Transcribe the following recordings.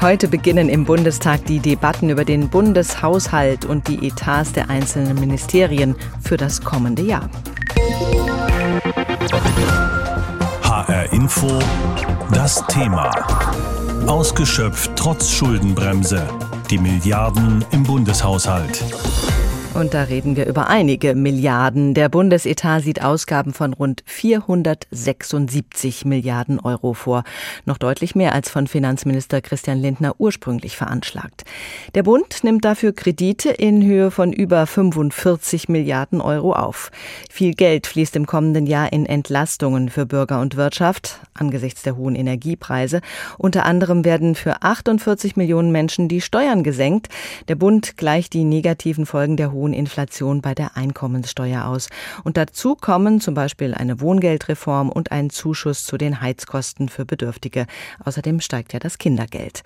Heute beginnen im Bundestag die Debatten über den Bundeshaushalt und die Etats der einzelnen Ministerien für das kommende Jahr. HR Info, das Thema. Ausgeschöpft trotz Schuldenbremse. Die Milliarden im Bundeshaushalt. Und da reden wir über einige Milliarden. Der Bundesetat sieht Ausgaben von rund 476 Milliarden Euro vor. Noch deutlich mehr als von Finanzminister Christian Lindner ursprünglich veranschlagt. Der Bund nimmt dafür Kredite in Höhe von über 45 Milliarden Euro auf. Viel Geld fließt im kommenden Jahr in Entlastungen für Bürger und Wirtschaft angesichts der hohen Energiepreise. Unter anderem werden für 48 Millionen Menschen die Steuern gesenkt. Der Bund gleicht die negativen Folgen der hohen hohen Inflation bei der Einkommenssteuer aus. Und dazu kommen zum Beispiel eine Wohngeldreform und ein Zuschuss zu den Heizkosten für Bedürftige. Außerdem steigt ja das Kindergeld.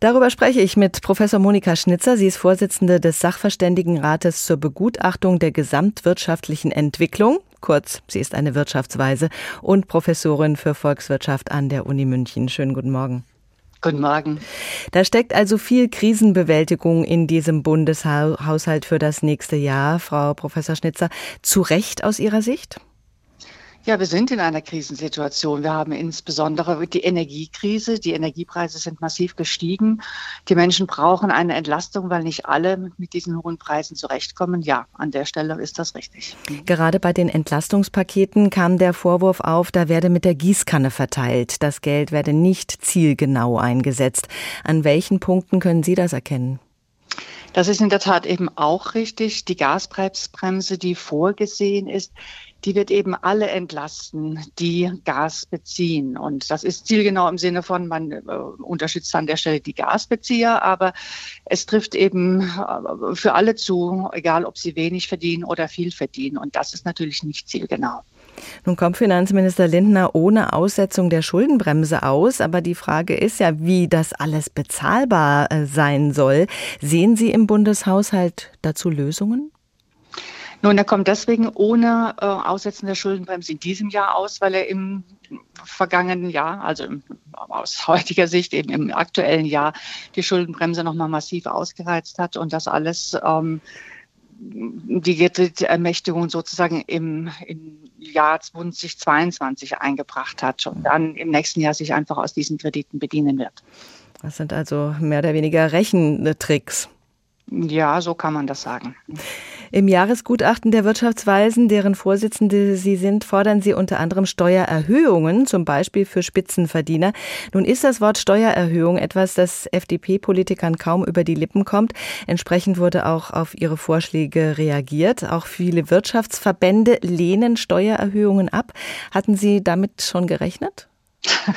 Darüber spreche ich mit Professor Monika Schnitzer. Sie ist Vorsitzende des Sachverständigenrates zur Begutachtung der gesamtwirtschaftlichen Entwicklung. Kurz, sie ist eine Wirtschaftsweise und Professorin für Volkswirtschaft an der Uni München. Schönen guten Morgen. Guten Morgen. Da steckt also viel Krisenbewältigung in diesem Bundeshaushalt für das nächste Jahr, Frau Professor Schnitzer. Zu Recht aus Ihrer Sicht? Ja, wir sind in einer Krisensituation. Wir haben insbesondere die Energiekrise. Die Energiepreise sind massiv gestiegen. Die Menschen brauchen eine Entlastung, weil nicht alle mit diesen hohen Preisen zurechtkommen. Ja, an der Stelle ist das richtig. Gerade bei den Entlastungspaketen kam der Vorwurf auf, da werde mit der Gießkanne verteilt. Das Geld werde nicht zielgenau eingesetzt. An welchen Punkten können Sie das erkennen? Das ist in der Tat eben auch richtig. Die Gaspreisbremse, die vorgesehen ist, die wird eben alle entlasten, die Gas beziehen. Und das ist zielgenau im Sinne von, man äh, unterstützt an der Stelle die Gasbezieher, aber es trifft eben äh, für alle zu, egal ob sie wenig verdienen oder viel verdienen. Und das ist natürlich nicht zielgenau. Nun kommt Finanzminister Lindner ohne Aussetzung der Schuldenbremse aus, aber die Frage ist ja, wie das alles bezahlbar äh, sein soll. Sehen Sie im Bundeshaushalt dazu Lösungen? Nun, er kommt deswegen ohne äh, Aussetzen der Schuldenbremse in diesem Jahr aus, weil er im vergangenen Jahr, also im, aus heutiger Sicht eben im aktuellen Jahr, die Schuldenbremse nochmal massiv ausgereizt hat und das alles ähm, die Kreditermächtigung sozusagen im, im Jahr 2022 eingebracht hat und dann im nächsten Jahr sich einfach aus diesen Krediten bedienen wird. Das sind also mehr oder weniger Rechentricks. Ja, so kann man das sagen. Im Jahresgutachten der Wirtschaftsweisen, deren Vorsitzende Sie sind, fordern Sie unter anderem Steuererhöhungen, zum Beispiel für Spitzenverdiener. Nun ist das Wort Steuererhöhung etwas, das FDP-Politikern kaum über die Lippen kommt. Entsprechend wurde auch auf Ihre Vorschläge reagiert. Auch viele Wirtschaftsverbände lehnen Steuererhöhungen ab. Hatten Sie damit schon gerechnet?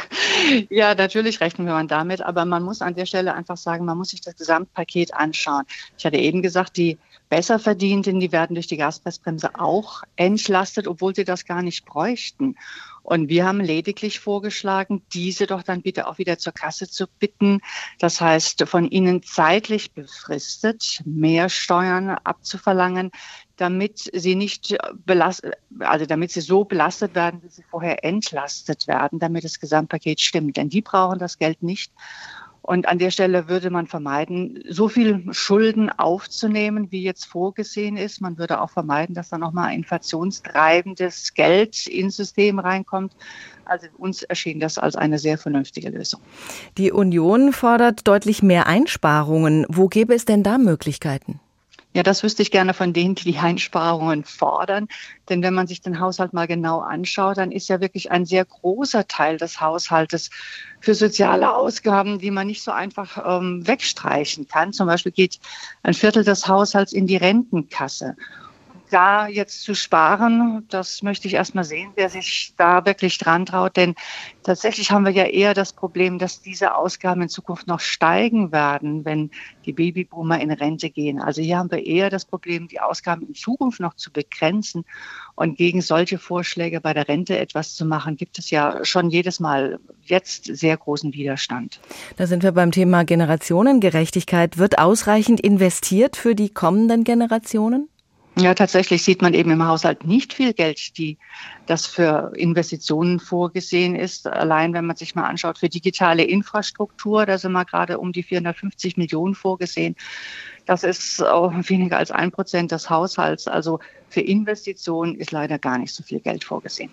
Ja, natürlich rechnen wir damit, aber man muss an der Stelle einfach sagen, man muss sich das Gesamtpaket anschauen. Ich hatte eben gesagt, die Besserverdienten, die werden durch die Gaspreisbremse auch entlastet, obwohl sie das gar nicht bräuchten. Und wir haben lediglich vorgeschlagen, diese doch dann bitte auch wieder zur Kasse zu bitten. Das heißt, von ihnen zeitlich befristet mehr Steuern abzuverlangen, damit sie nicht belastet, also damit sie so belastet werden, wie sie vorher entlastet werden, damit das Gesamtpaket stimmt. Denn die brauchen das Geld nicht. Und an der Stelle würde man vermeiden, so viel Schulden aufzunehmen, wie jetzt vorgesehen ist. Man würde auch vermeiden, dass da nochmal inflationstreibendes Geld ins System reinkommt. Also uns erschien das als eine sehr vernünftige Lösung. Die Union fordert deutlich mehr Einsparungen. Wo gäbe es denn da Möglichkeiten? Ja, das wüsste ich gerne von denen, die die Einsparungen fordern. Denn wenn man sich den Haushalt mal genau anschaut, dann ist ja wirklich ein sehr großer Teil des Haushaltes für soziale Ausgaben, die man nicht so einfach ähm, wegstreichen kann. Zum Beispiel geht ein Viertel des Haushalts in die Rentenkasse da jetzt zu sparen, das möchte ich erst mal sehen, wer sich da wirklich dran traut. Denn tatsächlich haben wir ja eher das Problem, dass diese Ausgaben in Zukunft noch steigen werden, wenn die Babyboomer in Rente gehen. Also hier haben wir eher das Problem, die Ausgaben in Zukunft noch zu begrenzen. Und gegen solche Vorschläge bei der Rente etwas zu machen, gibt es ja schon jedes Mal jetzt sehr großen Widerstand. Da sind wir beim Thema Generationengerechtigkeit. Wird ausreichend investiert für die kommenden Generationen? Ja, tatsächlich sieht man eben im Haushalt nicht viel Geld, die das für Investitionen vorgesehen ist. Allein wenn man sich mal anschaut, für digitale Infrastruktur, da sind wir gerade um die 450 Millionen vorgesehen. Das ist auch weniger als ein Prozent des Haushalts. Also für Investitionen ist leider gar nicht so viel Geld vorgesehen.